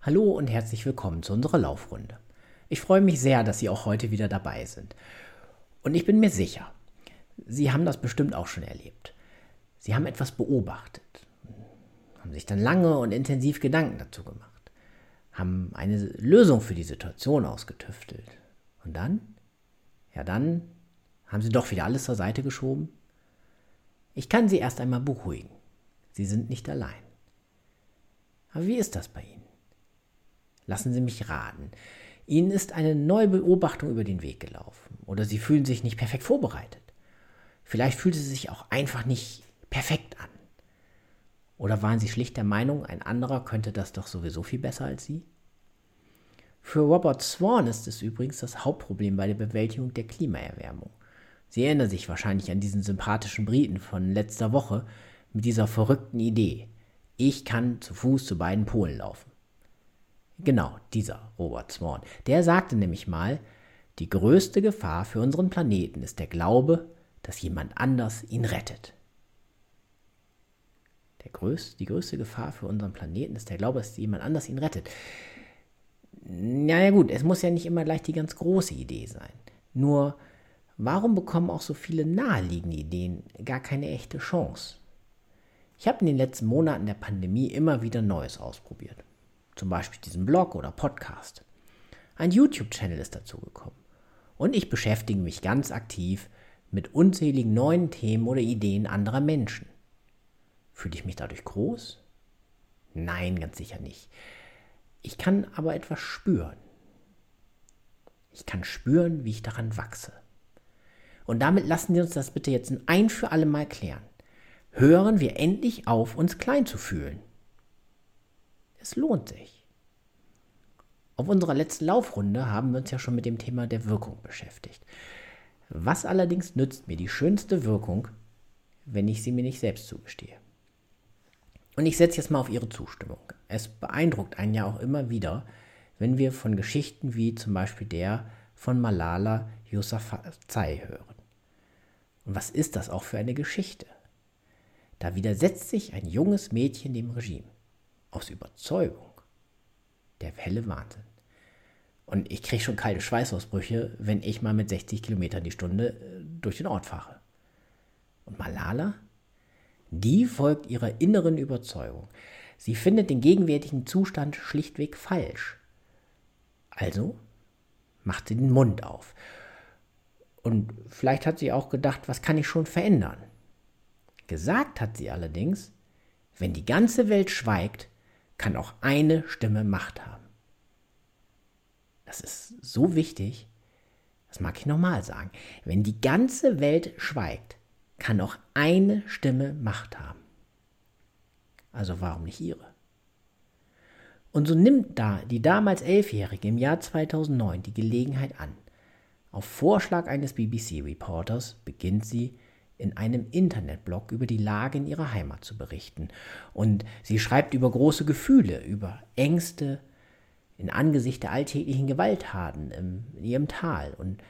Hallo und herzlich willkommen zu unserer Laufrunde. Ich freue mich sehr, dass Sie auch heute wieder dabei sind. Und ich bin mir sicher, Sie haben das bestimmt auch schon erlebt. Sie haben etwas beobachtet, haben sich dann lange und intensiv Gedanken dazu gemacht, haben eine Lösung für die Situation ausgetüftelt. Und dann? Ja, dann haben Sie doch wieder alles zur Seite geschoben? Ich kann Sie erst einmal beruhigen. Sie sind nicht allein. Aber wie ist das bei Ihnen? Lassen Sie mich raten. Ihnen ist eine neue Beobachtung über den Weg gelaufen oder Sie fühlen sich nicht perfekt vorbereitet. Vielleicht fühlt es sich auch einfach nicht perfekt an. Oder waren Sie schlicht der Meinung, ein anderer könnte das doch sowieso viel besser als Sie? Für Robert Swan ist es übrigens das Hauptproblem bei der Bewältigung der Klimaerwärmung. Sie erinnern sich wahrscheinlich an diesen sympathischen Briten von letzter Woche mit dieser verrückten Idee. Ich kann zu Fuß zu beiden Polen laufen. Genau, dieser Robert Swan. Der sagte nämlich mal, die größte Gefahr für unseren Planeten ist der Glaube, dass jemand anders ihn rettet. Größ, die größte Gefahr für unseren Planeten ist der Glaube, dass jemand anders ihn rettet. Ja, ja gut, es muss ja nicht immer gleich die ganz große Idee sein. Nur, warum bekommen auch so viele naheliegende Ideen gar keine echte Chance? Ich habe in den letzten Monaten der Pandemie immer wieder Neues ausprobiert zum Beispiel diesen Blog oder Podcast. Ein YouTube-Channel ist dazugekommen. Und ich beschäftige mich ganz aktiv mit unzähligen neuen Themen oder Ideen anderer Menschen. Fühle ich mich dadurch groß? Nein, ganz sicher nicht. Ich kann aber etwas spüren. Ich kann spüren, wie ich daran wachse. Und damit lassen wir uns das bitte jetzt ein für alle Mal klären. Hören wir endlich auf, uns klein zu fühlen. Es lohnt sich. Auf unserer letzten Laufrunde haben wir uns ja schon mit dem Thema der Wirkung beschäftigt. Was allerdings nützt mir die schönste Wirkung, wenn ich sie mir nicht selbst zugestehe? Und ich setze jetzt mal auf Ihre Zustimmung. Es beeindruckt einen ja auch immer wieder, wenn wir von Geschichten wie zum Beispiel der von Malala Yousafzai hören. Und was ist das auch für eine Geschichte? Da widersetzt sich ein junges Mädchen dem Regime aus Überzeugung. Der helle Wahnsinn. Und ich kriege schon kalte Schweißausbrüche, wenn ich mal mit 60 Kilometern die Stunde äh, durch den Ort fahre. Und Malala? Die folgt ihrer inneren Überzeugung. Sie findet den gegenwärtigen Zustand schlichtweg falsch. Also macht sie den Mund auf. Und vielleicht hat sie auch gedacht, was kann ich schon verändern? Gesagt hat sie allerdings, wenn die ganze Welt schweigt, kann auch eine Stimme Macht haben. Das ist so wichtig, das mag ich nochmal sagen. Wenn die ganze Welt schweigt, kann auch eine Stimme Macht haben. Also warum nicht ihre? Und so nimmt da die damals Elfjährige im Jahr 2009 die Gelegenheit an. Auf Vorschlag eines BBC-Reporters beginnt sie, in einem Internetblog über die Lage in ihrer Heimat zu berichten. Und sie schreibt über große Gefühle, über Ängste in Angesicht der alltäglichen Gewalttaten in ihrem Tal. Und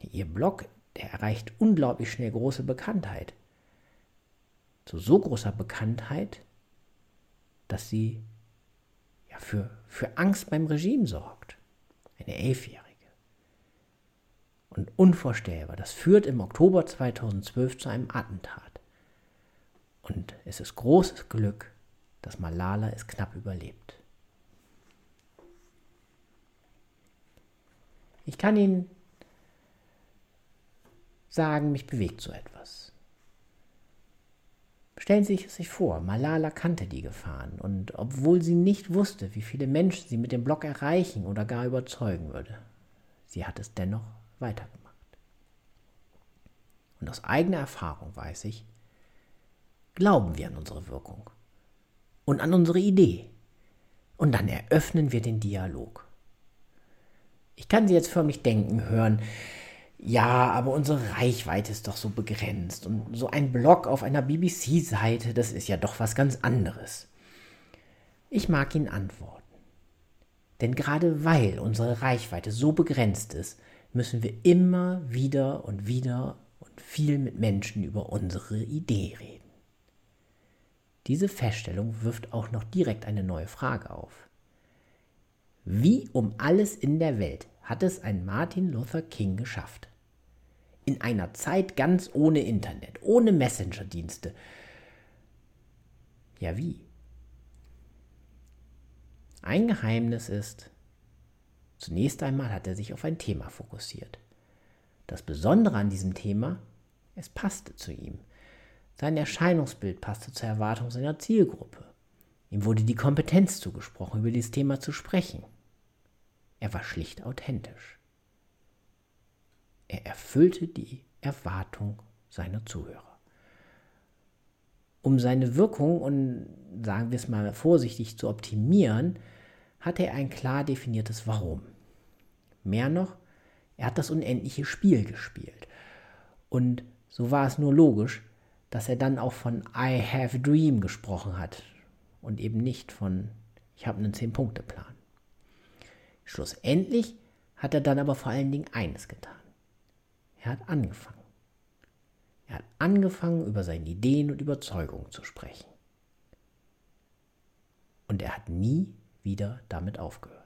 ihr Blog, erreicht unglaublich schnell große Bekanntheit. Zu so großer Bekanntheit, dass sie ja, für, für Angst beim Regime sorgt. Eine Elfjährige und unvorstellbar. Das führt im Oktober 2012 zu einem Attentat. Und es ist großes Glück, dass Malala es knapp überlebt. Ich kann Ihnen sagen, mich bewegt so etwas. Stellen Sie sich vor, Malala kannte die Gefahren und obwohl sie nicht wusste, wie viele Menschen sie mit dem Blog erreichen oder gar überzeugen würde, sie hat es dennoch weitergemacht. Und aus eigener Erfahrung weiß ich, glauben wir an unsere Wirkung und an unsere Idee. Und dann eröffnen wir den Dialog. Ich kann Sie jetzt förmlich denken hören, ja, aber unsere Reichweite ist doch so begrenzt und so ein Blog auf einer BBC-Seite, das ist ja doch was ganz anderes. Ich mag Ihnen antworten. Denn gerade weil unsere Reichweite so begrenzt ist, müssen wir immer wieder und wieder und viel mit Menschen über unsere Idee reden. Diese Feststellung wirft auch noch direkt eine neue Frage auf. Wie um alles in der Welt hat es ein Martin Luther King geschafft? In einer Zeit ganz ohne Internet, ohne Messenger-Dienste. Ja, wie? Ein Geheimnis ist, zunächst einmal hat er sich auf ein Thema fokussiert. Das Besondere an diesem Thema, es passte zu ihm. Sein Erscheinungsbild passte zur Erwartung seiner Zielgruppe. Ihm wurde die Kompetenz zugesprochen, über dieses Thema zu sprechen. Er war schlicht authentisch. Er erfüllte die Erwartung seiner Zuhörer. Um seine Wirkung und sagen wir es mal vorsichtig zu optimieren, hatte er ein klar definiertes Warum. Mehr noch, er hat das unendliche Spiel gespielt. Und so war es nur logisch, dass er dann auch von I have a dream gesprochen hat und eben nicht von ich habe einen Zehn-Punkte-Plan. Schlussendlich hat er dann aber vor allen Dingen eines getan. Er hat angefangen. Er hat angefangen, über seine Ideen und Überzeugungen zu sprechen. Und er hat nie wieder damit aufgehört.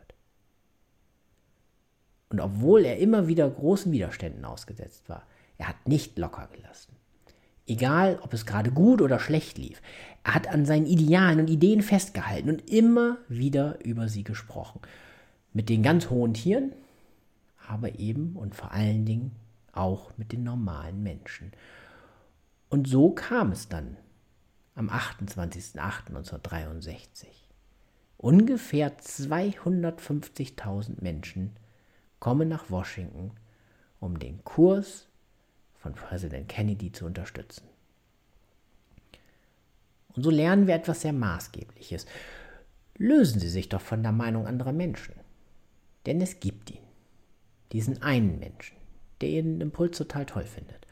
Und obwohl er immer wieder großen Widerständen ausgesetzt war, er hat nicht locker gelassen. Egal, ob es gerade gut oder schlecht lief, er hat an seinen Idealen und Ideen festgehalten und immer wieder über sie gesprochen. Mit den ganz hohen Tieren, aber eben und vor allen Dingen auch mit den normalen Menschen. Und so kam es dann am 28.08.1963. Ungefähr 250.000 Menschen kommen nach Washington, um den Kurs von Präsident Kennedy zu unterstützen. Und so lernen wir etwas sehr Maßgebliches. Lösen Sie sich doch von der Meinung anderer Menschen. Denn es gibt ihn. Diesen einen Menschen, der Ihren Impuls total toll findet.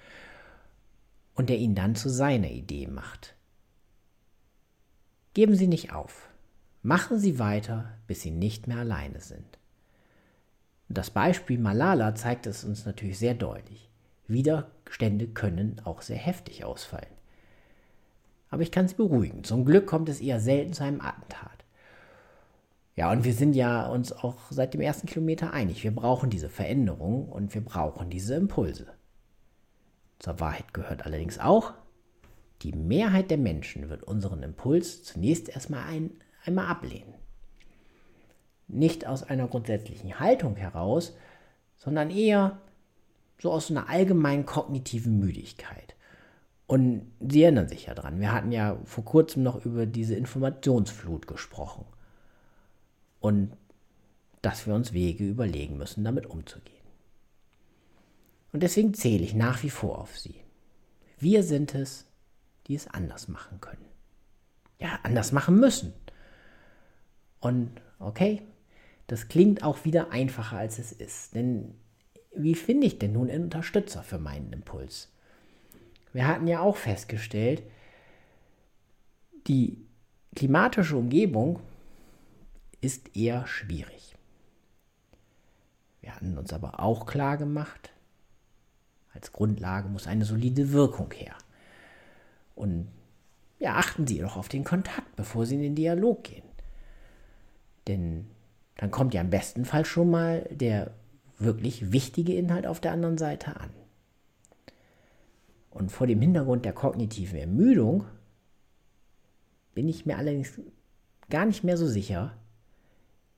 Und der ihn dann zu seiner Idee macht. Geben Sie nicht auf. Machen Sie weiter, bis Sie nicht mehr alleine sind. Das Beispiel Malala zeigt es uns natürlich sehr deutlich. Widerstände können auch sehr heftig ausfallen. Aber ich kann Sie beruhigen. Zum Glück kommt es eher selten zu einem Attentat. Ja, und wir sind ja uns auch seit dem ersten Kilometer einig. Wir brauchen diese Veränderung und wir brauchen diese Impulse. Zur Wahrheit gehört allerdings auch, die Mehrheit der Menschen wird unseren Impuls zunächst erstmal ein, einmal ablehnen. Nicht aus einer grundsätzlichen Haltung heraus, sondern eher so aus einer allgemeinen kognitiven Müdigkeit. Und Sie erinnern sich ja dran, wir hatten ja vor kurzem noch über diese Informationsflut gesprochen. Und dass wir uns Wege überlegen müssen, damit umzugehen. Und deswegen zähle ich nach wie vor auf Sie. Wir sind es, die es anders machen können. Ja, anders machen müssen. Und okay, das klingt auch wieder einfacher, als es ist. Denn wie finde ich denn nun einen Unterstützer für meinen Impuls? Wir hatten ja auch festgestellt, die klimatische Umgebung ist eher schwierig. Wir hatten uns aber auch klar gemacht, als Grundlage muss eine solide Wirkung her. Und ja, achten Sie doch auf den Kontakt, bevor Sie in den Dialog gehen. Denn dann kommt ja im besten Fall schon mal der wirklich wichtige Inhalt auf der anderen Seite an. Und vor dem Hintergrund der kognitiven Ermüdung bin ich mir allerdings gar nicht mehr so sicher,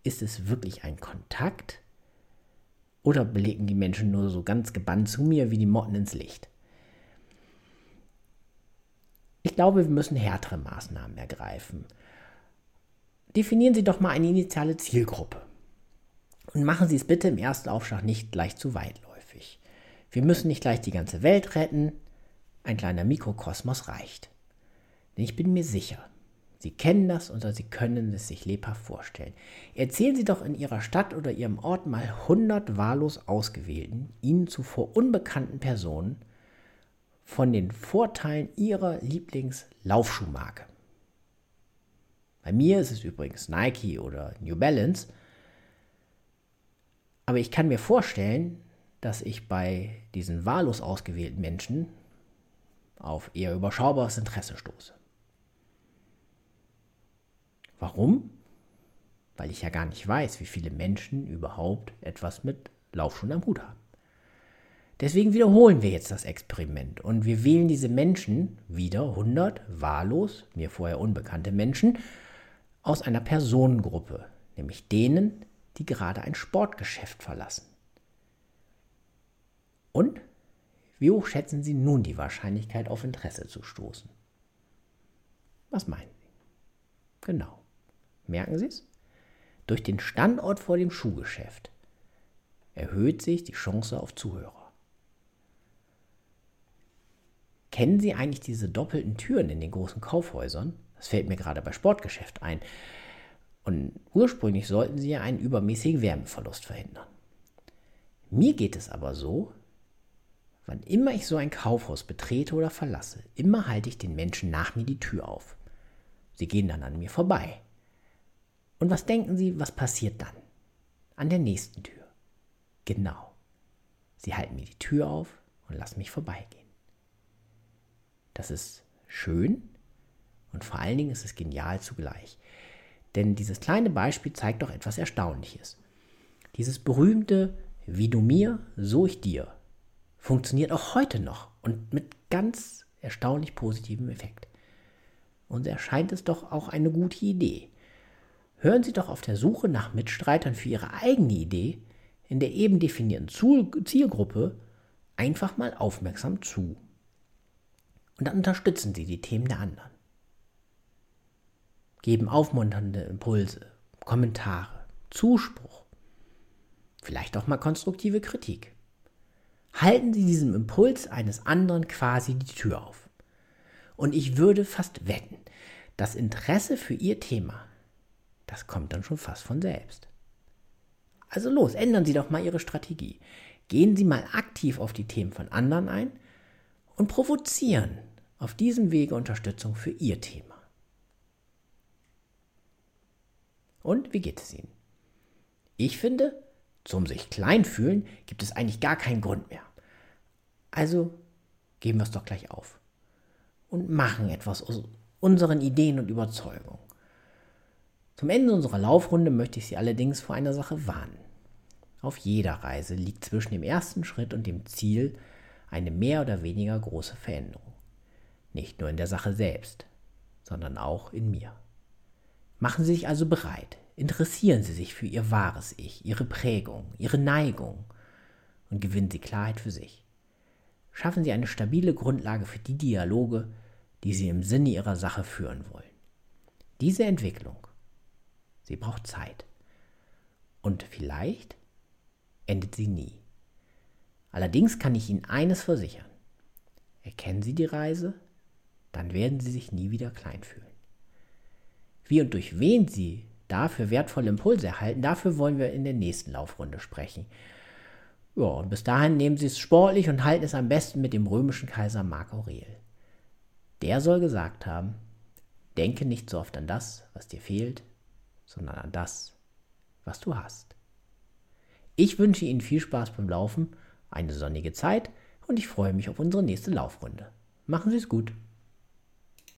ist es wirklich ein Kontakt oder blicken die Menschen nur so ganz gebannt zu mir wie die Motten ins Licht? Ich glaube, wir müssen härtere Maßnahmen ergreifen. Definieren Sie doch mal eine initiale Zielgruppe. Und machen Sie es bitte im ersten Aufschlag nicht gleich zu weitläufig. Wir müssen nicht gleich die ganze Welt retten. Ein kleiner Mikrokosmos reicht. Denn ich bin mir sicher, Sie kennen das oder Sie können es sich lebhaft vorstellen. Erzählen Sie doch in Ihrer Stadt oder Ihrem Ort mal 100 wahllos ausgewählten, Ihnen zuvor unbekannten Personen von den Vorteilen Ihrer Lieblingslaufschuhmarke. Bei mir ist es übrigens Nike oder New Balance. Aber ich kann mir vorstellen, dass ich bei diesen wahllos ausgewählten Menschen auf eher überschaubares Interesse stoße. Warum? weil ich ja gar nicht weiß, wie viele Menschen überhaupt etwas mit Laufschuhen am Hut haben. Deswegen wiederholen wir jetzt das Experiment und wir wählen diese Menschen, wieder 100 wahllos, mir vorher unbekannte Menschen, aus einer Personengruppe, nämlich denen, die gerade ein Sportgeschäft verlassen. Und wie hoch schätzen Sie nun die Wahrscheinlichkeit, auf Interesse zu stoßen? Was meinen Sie? Genau. Merken Sie es? Durch den Standort vor dem Schuhgeschäft erhöht sich die Chance auf Zuhörer. Kennen Sie eigentlich diese doppelten Türen in den großen Kaufhäusern? Das fällt mir gerade bei Sportgeschäft ein. Und ursprünglich sollten sie ja einen übermäßigen Wärmeverlust verhindern. Mir geht es aber so, wann immer ich so ein Kaufhaus betrete oder verlasse, immer halte ich den Menschen nach mir die Tür auf. Sie gehen dann an mir vorbei. Und was denken Sie, was passiert dann? An der nächsten Tür. Genau. Sie halten mir die Tür auf und lassen mich vorbeigehen. Das ist schön und vor allen Dingen ist es genial zugleich. Denn dieses kleine Beispiel zeigt doch etwas Erstaunliches. Dieses berühmte Wie du mir, so ich dir funktioniert auch heute noch und mit ganz erstaunlich positivem Effekt. Und erscheint es doch auch eine gute Idee. Hören Sie doch auf der Suche nach Mitstreitern für Ihre eigene Idee in der eben definierten Zielgruppe einfach mal aufmerksam zu. Und dann unterstützen Sie die Themen der anderen geben aufmunternde Impulse, Kommentare, Zuspruch, vielleicht auch mal konstruktive Kritik. Halten Sie diesem Impuls eines anderen quasi die Tür auf. Und ich würde fast wetten, das Interesse für Ihr Thema, das kommt dann schon fast von selbst. Also los, ändern Sie doch mal Ihre Strategie. Gehen Sie mal aktiv auf die Themen von anderen ein und provozieren auf diesem Wege Unterstützung für Ihr Thema. Und wie geht es Ihnen? Ich finde, zum sich klein fühlen gibt es eigentlich gar keinen Grund mehr. Also geben wir es doch gleich auf und machen etwas aus unseren Ideen und Überzeugungen. Zum Ende unserer Laufrunde möchte ich Sie allerdings vor einer Sache warnen. Auf jeder Reise liegt zwischen dem ersten Schritt und dem Ziel eine mehr oder weniger große Veränderung. Nicht nur in der Sache selbst, sondern auch in mir. Machen Sie sich also bereit, interessieren Sie sich für Ihr wahres Ich, Ihre Prägung, Ihre Neigung und gewinnen Sie Klarheit für sich. Schaffen Sie eine stabile Grundlage für die Dialoge, die Sie im Sinne Ihrer Sache führen wollen. Diese Entwicklung, sie braucht Zeit. Und vielleicht endet sie nie. Allerdings kann ich Ihnen eines versichern. Erkennen Sie die Reise, dann werden Sie sich nie wieder klein fühlen. Wie und durch wen Sie dafür wertvolle Impulse erhalten, dafür wollen wir in der nächsten Laufrunde sprechen. Ja, und bis dahin nehmen Sie es sportlich und halten es am besten mit dem römischen Kaiser Mark Aurel. Der soll gesagt haben, denke nicht so oft an das, was dir fehlt, sondern an das, was du hast. Ich wünsche Ihnen viel Spaß beim Laufen, eine sonnige Zeit und ich freue mich auf unsere nächste Laufrunde. Machen Sie es gut.